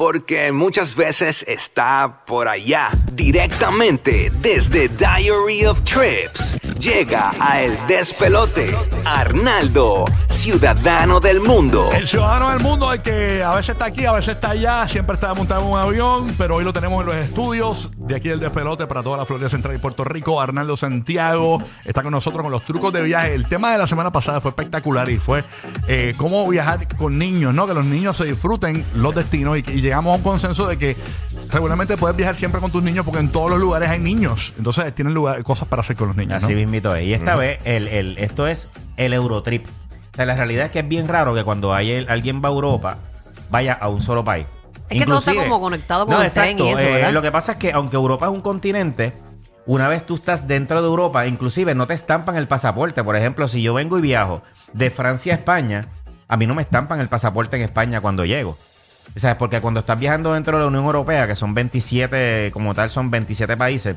porque muchas veces está por allá, directamente desde Diary of Trips. Llega a El Despelote, Arnaldo, ciudadano del mundo. El ciudadano del mundo, el que a veces está aquí, a veces está allá, siempre está montado en un avión, pero hoy lo tenemos en los estudios de aquí el despelote para toda la Florida Central y Puerto Rico. Arnaldo Santiago está con nosotros con los trucos de viaje. El tema de la semana pasada fue espectacular y fue eh, cómo viajar con niños, ¿no? Que los niños se disfruten los destinos y, y llegamos a un consenso de que regularmente puedes viajar siempre con tus niños porque en todos los lugares hay niños. Entonces tienen lugar, cosas para hacer con los niños. Así ¿no? mismito es. Y esta vez, el, el- esto es el Eurotrip. O sea, la realidad es que es bien raro que cuando hay el- alguien va a Europa, vaya a un solo país. Es que todo está como conectado con no, el tren y eso, Eh. Lo que pasa es que aunque Europa es un continente, una vez tú estás dentro de Europa, inclusive no te estampan el pasaporte. Por ejemplo, si yo vengo y viajo de Francia a España, a mí no me estampan el pasaporte en España cuando llego. ¿Sabes? Porque cuando estás viajando dentro de la Unión Europea, que son 27, como tal, son 27 países,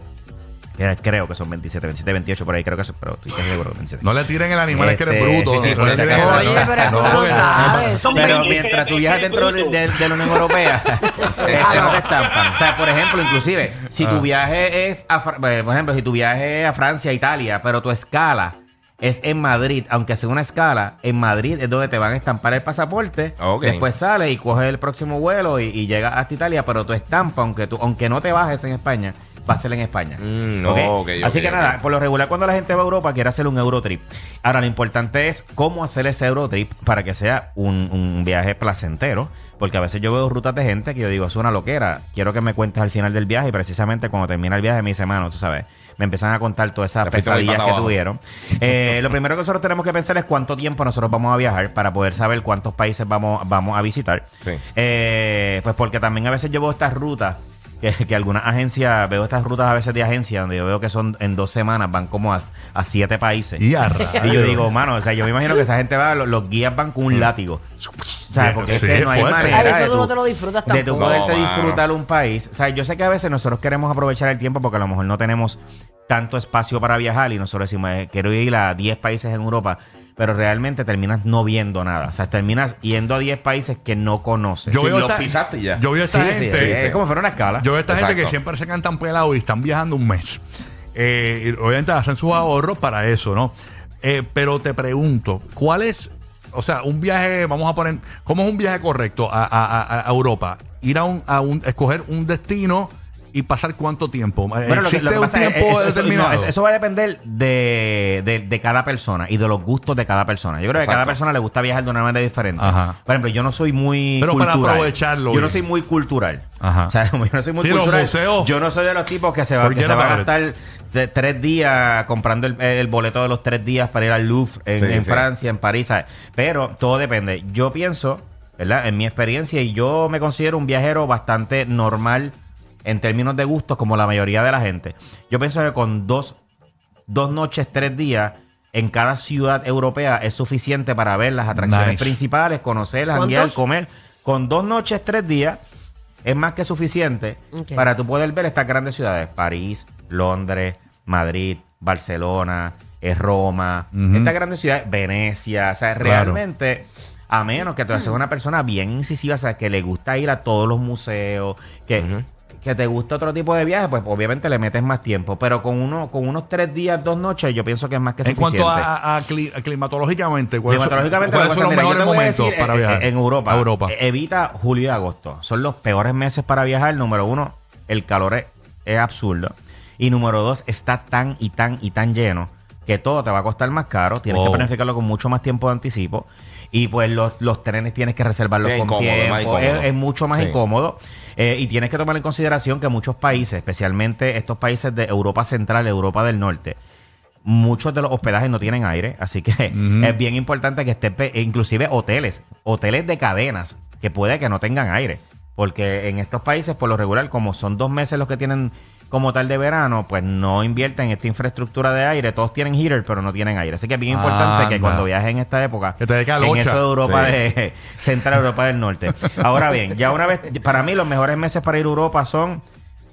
eh, creo que son 27, 27, 28 por ahí, creo que son, pero estoy casi seguro que 27. No le tiren el animal, es que eres Este, bruto. sí, sí, No le tiren acaso. el- Oye, pero No, no porque- sabe. Son Pero 20. mientras tú viajas dentro de, de- de la Unión Europea, este, no te estampan. O sea, por ejemplo, inclusive, si tu Ah. viaje es a, eh, por ejemplo, si tu viaje es a Francia, Italia, pero tu escala es en Madrid, aunque sea una escala, en Madrid es donde te van a estampar el pasaporte. Después sales y coges el próximo vuelo y, y llegas hasta Italia, pero tu estampa, aunque tú, aunque no te bajes en España, va a ser en España. Mm, ¿Ok? ok, Así que nada, por lo regular cuando la gente va a Europa quiere hacer un Eurotrip. Ahora lo importante es cómo hacer ese Eurotrip para que sea un, un viaje placentero. Porque a veces yo veo rutas de gente que yo digo, es una loquera. Quiero que me cuentes al final del viaje y precisamente cuando termina el viaje me dice, mano, tú sabes, me empiezan a contar todas esas pesadillas que abajo. tuvieron. Eh, lo primero que nosotros tenemos que pensar es cuánto tiempo nosotros vamos a viajar para poder saber cuántos países vamos, vamos a visitar. Sí. Eh, pues porque también a veces yo veo estas rutas, que, que algunas agencias, veo estas rutas a veces de agencia donde yo veo que son en dos semanas, van como a, a siete países. Y a Y rayos. yo digo, mano, o sea, yo me imagino que esa gente va, los, los guías van con un látigo. O sea, porque es que no hay fuerte. manera Ay, eso de tú no te lo disfrutas de tú tampoco. poderte No, disfrutar un país. O sea, yo sé que a veces nosotros queremos aprovechar el tiempo porque a lo mejor no tenemos tanto espacio para viajar y nosotros decimos, eh, quiero ir a 10 países en Europa, pero realmente terminas no viendo nada. O sea, terminas yendo a 10 países que no conoces. Yo Si veo los esta- pisaste ya. Yo veo a Sí, esta sí, gente. es, es como fuera una escala. Yo veo a esta gente que siempre se cantan pelados y están viajando un mes. Eh, y obviamente hacen sus ahorros para eso, ¿no? Eh, pero te pregunto, ¿cuál es, o sea, un viaje, vamos a poner, ¿cómo es un viaje correcto a, a- a- a Europa? Ir a un, a un, escoger un destino y pasar cuánto tiempo. Eh, Bueno, lo que, ¿Existe lo que un pasa es- tiempo eso, eso- determinado? no, eso- eso va a depender de, de- de cada persona y de los gustos de cada persona. Yo creo que a cada persona le gusta viajar de una manera diferente. Ajá. Por ejemplo, yo no soy muy Pero para cultural. aprovecharlo Yo no soy muy cultural. Ajá. O sea, como yo no soy muy Sí, cultural. Yo no soy de los tipos que se va, que Forget se va a gastar de tres días comprando el, el boleto de los tres días para ir al Louvre en, Sí, en sí. Francia, en París. ¿sabes? Pero todo depende. Yo pienso, ¿verdad? En mi experiencia, y yo me considero un viajero bastante normal en términos de gustos, como la mayoría de la gente. Yo pienso que con dos, dos noches, tres días en cada ciudad europea es suficiente para ver las atracciones Nice. principales, conocerlas, ¿Cuántos? comer. Con dos noches, tres días es más que suficiente Ok. para tú poder ver estas grandes ciudades. París, Londres, Madrid, Barcelona, Roma. Estas grandes ciudades, Venecia. O sea, Claro. realmente... A menos que tú seas una persona bien incisiva, o sea, que le gusta ir a todos los museos, que, que te gusta otro tipo de viaje, pues obviamente le metes más tiempo. Pero con uno, con unos tres días, dos noches, yo pienso que es más que en suficiente. cuanto a, a- a cli- a climatológicamente, ¿cuáles Climatológicamente, ¿cuáles lo que son los mejores momentos decir, para eh, viajar? eh, En Europa. Europa. eh, Evita julio y agosto. Son los peores meses para viajar. Número uno, el calor es, es absurdo. Y número dos, está tan y tan y tan lleno que todo te va a costar más caro. Tienes Wow. que planificarlo con mucho más tiempo de anticipo. Y pues los, los trenes tienes que reservarlos Sí, con incómodo, tiempo. Es, es mucho más Sí. incómodo. Eh, y tienes que tomar en consideración que muchos países, especialmente estos países de Europa Central, Europa del Norte, muchos de los hospedajes no tienen aire, así que es bien importante que estén, inclusive hoteles, hoteles de cadenas, que puede que no tengan aire. Porque en estos países, por lo regular, como son dos meses los que tienen como tal de verano, pues no invierten en esta infraestructura de aire. Todos tienen heater, pero no tienen aire. Así que es bien importante que cuando viajes en esta época, Que te dé en eso de Europa Sí. de Central Europa del Norte. Ahora bien, ya una vez, para mí los mejores meses para ir a Europa son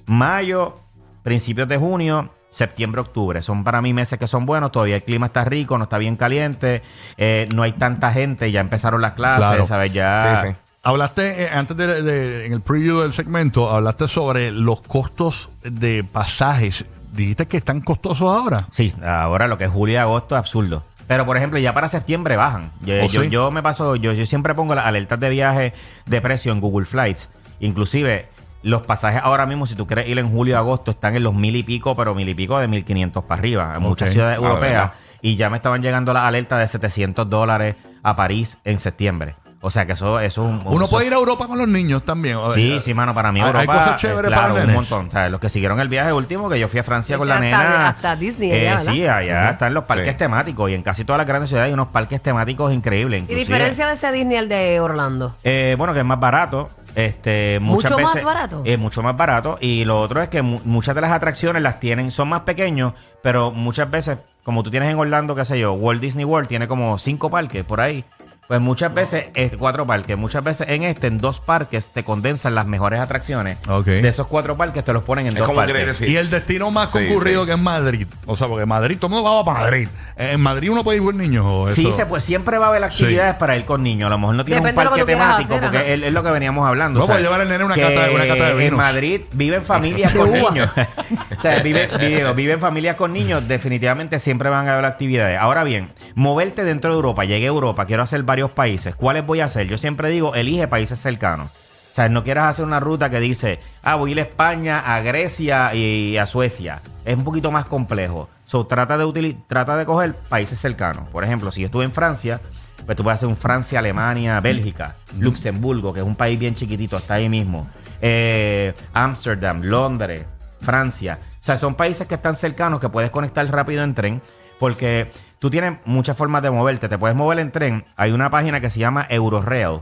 mayo, principios de junio, septiembre, octubre. Son para mí meses que son buenos. Todavía el clima está rico, no está bien caliente, eh, no hay tanta gente, ya empezaron las clases, Claro. ¿sabes? Ya. Sí, sí. Hablaste, eh, antes de, de- en el preview del segmento, hablaste sobre los costos de pasajes. Dijiste que están costosos ahora. Sí, ahora lo que es julio y agosto es absurdo. Pero, por ejemplo, ya para septiembre bajan. Yo, ¿Oh, yo, sí? yo me paso, yo, yo siempre pongo las alertas de viaje de precio en Google Flights. Inclusive, los pasajes ahora mismo, si tú quieres ir en julio y agosto, están en los mil y pico, pero mil y pico de mil quinientos para arriba. En muchas Ok. ciudades Ah, europeas. ¿verdad? Y ya me estaban llegando las alertas de 700 dólares a París en septiembre. O sea que eso, eso es un... Uno eso- puede ir a Europa con los niños también. Sí, sí, mano, para mí Hay- hay Europa, cosas eh, chéveres claro, para un nenes. montón. O sea, los que siguieron el viaje último, que yo fui a Francia Sí, con la hasta- nena. hasta Disney eh, allá, sí, allá están los parques Sí. temáticos y en casi todas las grandes ciudades hay unos parques temáticos increíbles. ¿Y diferencia de ese Disney al de Orlando? Eh, bueno, que es más barato. Este, muchas ¿Mucho más veces- barato? Es mucho más barato. Y lo otro es que mu- muchas de las atracciones las tienen, son más pequeños, pero muchas veces, como tú tienes en Orlando, qué sé yo, Walt Disney World tiene como cinco parques por ahí. Pues muchas veces, eh, cuatro parques, muchas veces en este, en dos parques, te condensan las mejores atracciones. Ok. De esos cuatro parques te los ponen en Es dos como parques. Y el destino más Sí, concurrido sí. que es Madrid. O sea, porque Madrid, todo el mundo va para Madrid. Eh, En Madrid uno puede ir con niños. ¿o Sí, eso? se puede, siempre va a haber actividades para ir con niños. A lo mejor no Depende de un que parque tú quieras temático, hacer, porque es, es lo que veníamos hablando. No, o sea, puede llevar al nene una que cata- una cata de En vinos. Madrid viven familias con niños. o sea, viven familias con niños. Definitivamente siempre van a haber actividades. Ahora bien, moverte dentro de Europa. Llegué a Europa, quiero hacer varios países. ¿Cuáles voy a hacer? Yo siempre digo, elige países cercanos. O sea, no quieras hacer una ruta que dice, ah, voy a ir a España, a Grecia y a Suecia. Es un poquito más complejo. So, trata de, utili- trata de coger países cercanos. Por ejemplo, si yo estuve en Francia, pues tú puedes hacer un Francia, Alemania, Bélgica, Luxemburgo, que es un país bien chiquitito, está ahí mismo. Eh, Ámsterdam, Londres, Francia. O sea, son países que están cercanos, que puedes conectar rápido en tren, porque tú tienes muchas formas de moverte. Te puedes mover en tren. Hay una página que se llama Eurorail.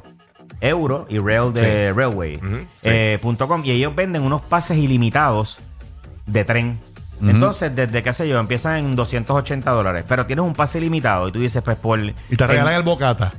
Euro y rail de railway sí. eh, punto com, y ellos venden unos pases ilimitados de tren. Entonces, desde qué sé yo, empiezan en 280 dólares, pero tienes un pase ilimitado y tú dices, pues por. Y te regalan el bocata.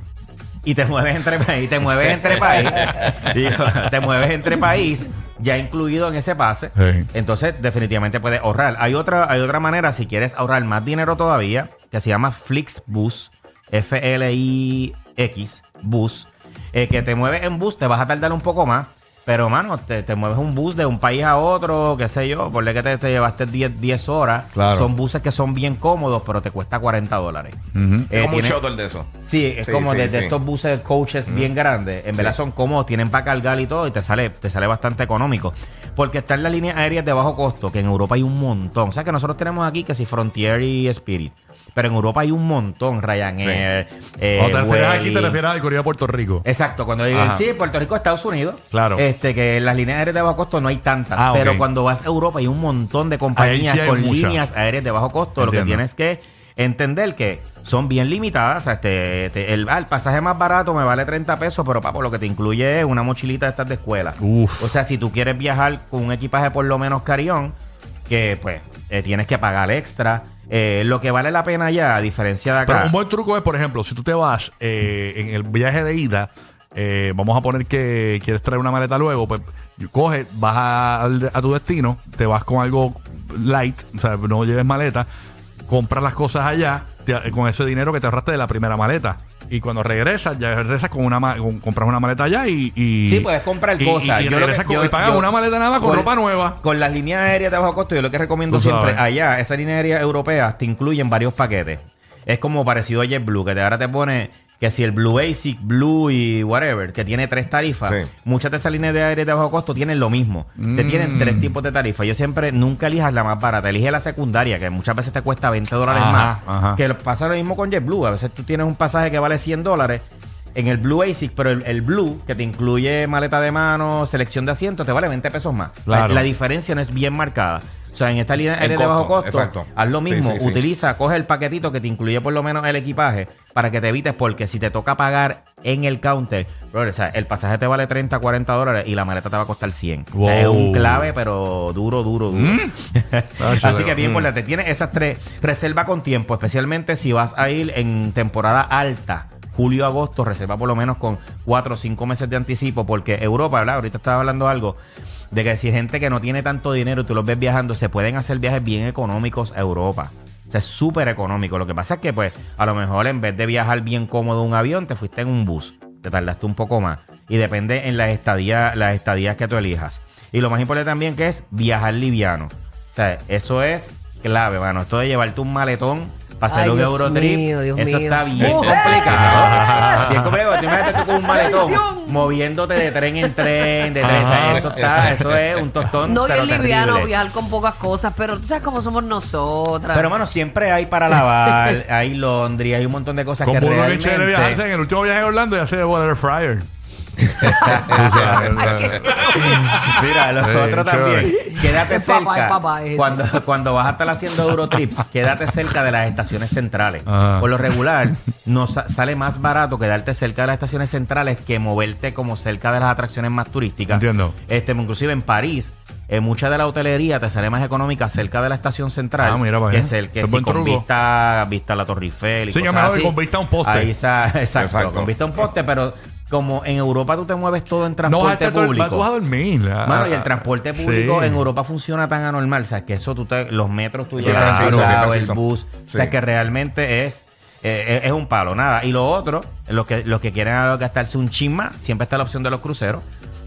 y te mueves entre país, te mueves entre país, digo, te mueves entre país, ya incluido en ese pase. Sí. Entonces, definitivamente puedes ahorrar. Hay otra, hay otra manera, si quieres ahorrar más dinero todavía, que se llama Flixbus, F-L-I-X, bus, eh, que te mueves en bus, te vas a tardar un poco más. Pero, mano, te, te mueves un bus de un país a otro, qué sé yo, por que te, te llevaste 10, 10 horas. Claro. Son buses que son bien cómodos, pero te cuesta 40 dólares. Ujú. Es Eh, como un tiene- shuttle de eso. Sí, es Sí, como sí, de, de sí. estos buses coaches bien grandes. En verdad son cómodos, tienen para cargar y todo, y te sale, te sale bastante económico. Porque están las líneas aéreas de bajo costo, que en Europa hay un montón. O sea que nosotros tenemos aquí que si Frontier y Spirit. Pero en Europa hay un montón, Ryanair. eh, Cuando te refieres aquí, te refieres al Corea de Puerto Rico. Exacto, cuando digan, Ajá. sí, Puerto Rico, Estados Unidos. Claro. Este, que en las líneas aéreas de bajo costo no hay tantas. Ah, pero cuando vas a Europa hay un montón de compañías sí con muchas. líneas aéreas de bajo costo. Lo que tienes que entender que son bien limitadas. O sea, este, te- el, ah, el pasaje más barato me vale 30 pesos, pero papo, lo que te incluye es una mochilita de estas de escuela. Uf. O sea, si tú quieres viajar con un equipaje por lo menos carión, que pues eh, tienes que pagar extra. Eh, lo que vale la pena ya, a diferencia de acá. Pero un buen truco es, por ejemplo, si tú te vas eh, en el viaje de ida, eh, vamos a poner que quieres traer una maleta luego, pues coges, vas a tu destino, te vas con algo light, o sea, no lleves maleta, compras las cosas allá te- con ese dinero que te ahorraste de la primera maleta. Y cuando regresas, ya regresas con una ma- con- compras una maleta allá y, y- Sí, puedes comprar y- cosas. Y, y Yo lo que- regresas con- yo- y pagas yo- una maleta nada más con, ropa nueva. Con las líneas aéreas de bajo costo, yo lo que recomiendo Tú siempre, sabes. allá, esas líneas aéreas europeas te incluyen varios paquetes. Es como parecido a JetBlue, que te, ahora te pone que si el Blue Basic, Blue y whatever, que tiene tres tarifas, Sí. muchas de esas líneas de aire de bajo costo tienen lo mismo. Te Mm. tienen tres tipos de tarifas. Yo siempre, nunca elijas la más barata, elige la secundaria, que muchas veces te cuesta 20 dólares Ajá, más. ajá. Que pasa lo mismo con JetBlue. A veces tú tienes un pasaje que vale 100 dólares en el Blue Basic, pero el, el Blue, que te incluye maleta de mano, selección de asientos, te vale 20 pesos más. Claro. La, la diferencia no es bien marcada. O sea, en esta línea aérea de bajo costo, exacto. haz lo mismo. sí, sí. Utiliza, coge el paquetito que te incluye por lo menos el equipaje para que te evites, porque si te toca pagar en el counter, brother, o sea, el pasaje te vale 30, 40 dólares y la maleta te va a costar 100. O sea, es un clave, pero duro, duro, duro. Así que bien Mm. importante. Tienes esas tres. Reserva con tiempo, especialmente si vas a ir en temporada alta. Julio, agosto, reserva por lo menos con cuatro o cinco meses de anticipo, porque Europa, ¿verdad? Ahorita estaba hablando algo de que si hay gente que no tiene tanto dinero y tú los ves viajando, se pueden hacer viajes bien económicos a Europa. O sea, es súper económico. Lo que pasa es que, pues, a lo mejor en vez de viajar bien cómodo un avión, te fuiste en un bus. Te tardaste un poco más. Y depende en las estadías, las estadías que tú elijas. Y lo más importante también que es viajar liviano. O sea, eso es clave, mano. Esto de llevarte un maletón para hacer Ay, un Dios Eurotrip, mío, Dios eso mío. está bien ¡Mujer! complicado. bien complicado. Tú imagínate tú con un maletón moviéndote de tren en tren, de tren. O sea, Ajá. eso está, eso es un tostón. No, y es liviano viajar con pocas cosas, pero tú sabes cómo somos nosotras. Pero, mano, siempre hay para lavar, hay laundry, hay un montón de cosas Con que realmente... chévere viajarse en el último viaje a Orlando ya se llevó el air fryer. Mira, lo Sí, otro también. Quédate cerca. papá cuando, cuando vas a estar haciendo Eurotrips, quédate cerca de las estaciones centrales. Ajá. Por lo regular, nos sa- sale más barato quedarte cerca de las estaciones centrales que moverte como cerca de las atracciones más turísticas. Entiendo. Este, inclusive en París. eh, mucha de la hotelería te sale más económica cerca de la estación central Ah, mira, que es el que Es si con truco. vista, vista a la Torre Eiffel y Sí, yo cosas me voy así. con vista a un poste. Ahí sa- exacto, Exacto. con vista a un poste, pero como en Europa tú te mueves todo en No transporte el- público. tú vas a dormir. ah, Mano, y el transporte público sí. en Europa funciona tan anormal, o sea, que eso tú te, los metros tú llegas bien lado, el bus, o sea, que realmente es eh, es, es un palo, nada. Y lo otro, los que los que quieren gastarse un chisma, siempre está la opción de los cruceros.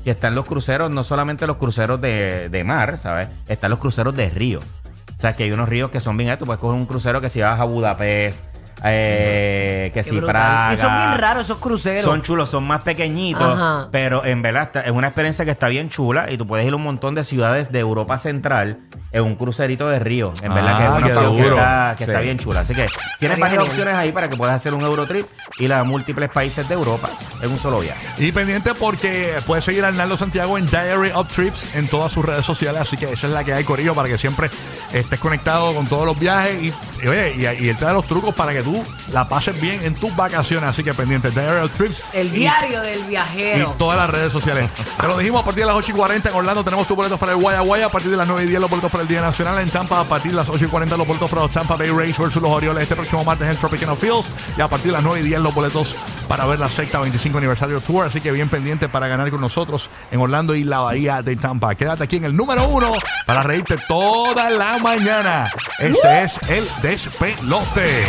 Y están los cruceros, no solamente los cruceros de, de mar, ¿sabes? Están los cruceros de río. O sea, que hay unos ríos que son bien altos. Puedes coger un crucero que si vas a Budapest, eh, que Qué si brutal. Praga. Y son bien raros esos cruceros. Son chulos, son más pequeñitos, Ajá. pero en verdad está- es una experiencia que está bien chula y tú puedes ir a un montón de ciudades de Europa Central en un crucerito de río. En verdad que es Ah, una qué opción que, duro. está, que Sí. está bien chula. Así que tienes varias genial. opciones ahí para que puedas hacer un Eurotrip y a múltiples países de Europa en un solo viaje. Y pendiente porque puedes seguir a Arnaldo Santiago en Diary of Trips en todas sus redes sociales. Así que esa es la que hay, Corillo, para que siempre estés conectado con todos los viajes. Y, y, oye, y, y él te da los trucos para que tú la pases bien en tus vacaciones. Así que pendiente, Diary Trips. El Y- diario del y viajero. todas las redes sociales. Te lo dijimos a partir de las 8 y 40 en Orlando. Tenemos tus boletos para el Guaya Guaya. A partir de las 9 y 10 los boletos para el Día Nacional. En Tampa, a partir de las 8 y 40 los boletos para los Tampa Bay Rays versus los Orioles. Este próximo martes en Tropicana Fields. Y a partir de las 9 y 10 los boletos para ver la sexta 25 aniversario tour. Así que bien pendiente para ganar con nosotros en Orlando y la Bahía de Tampa. Quédate aquí en el número uno para reírte toda la mañana. Este es el despelote.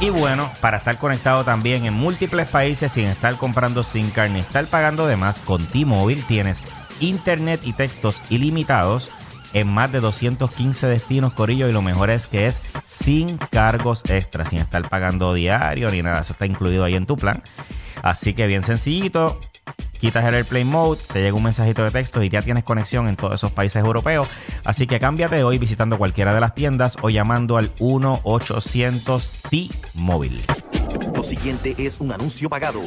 Y bueno, para estar conectado también en múltiples países sin estar comprando sin carne, estar pagando de más, con T-Mobile tienes internet y textos ilimitados en más de 215 destinos, Corillo, y lo mejor es que es sin cargos extras, sin estar pagando diario ni nada, eso está incluido ahí en tu plan. Así que bien sencillito, quitas el Airplane Mode, te llega un mensajito de texto y ya tienes conexión en todos esos países europeos. Así que cámbiate hoy visitando cualquiera de las tiendas o llamando al 1-800 T-Mobile. Lo siguiente es un anuncio pagado.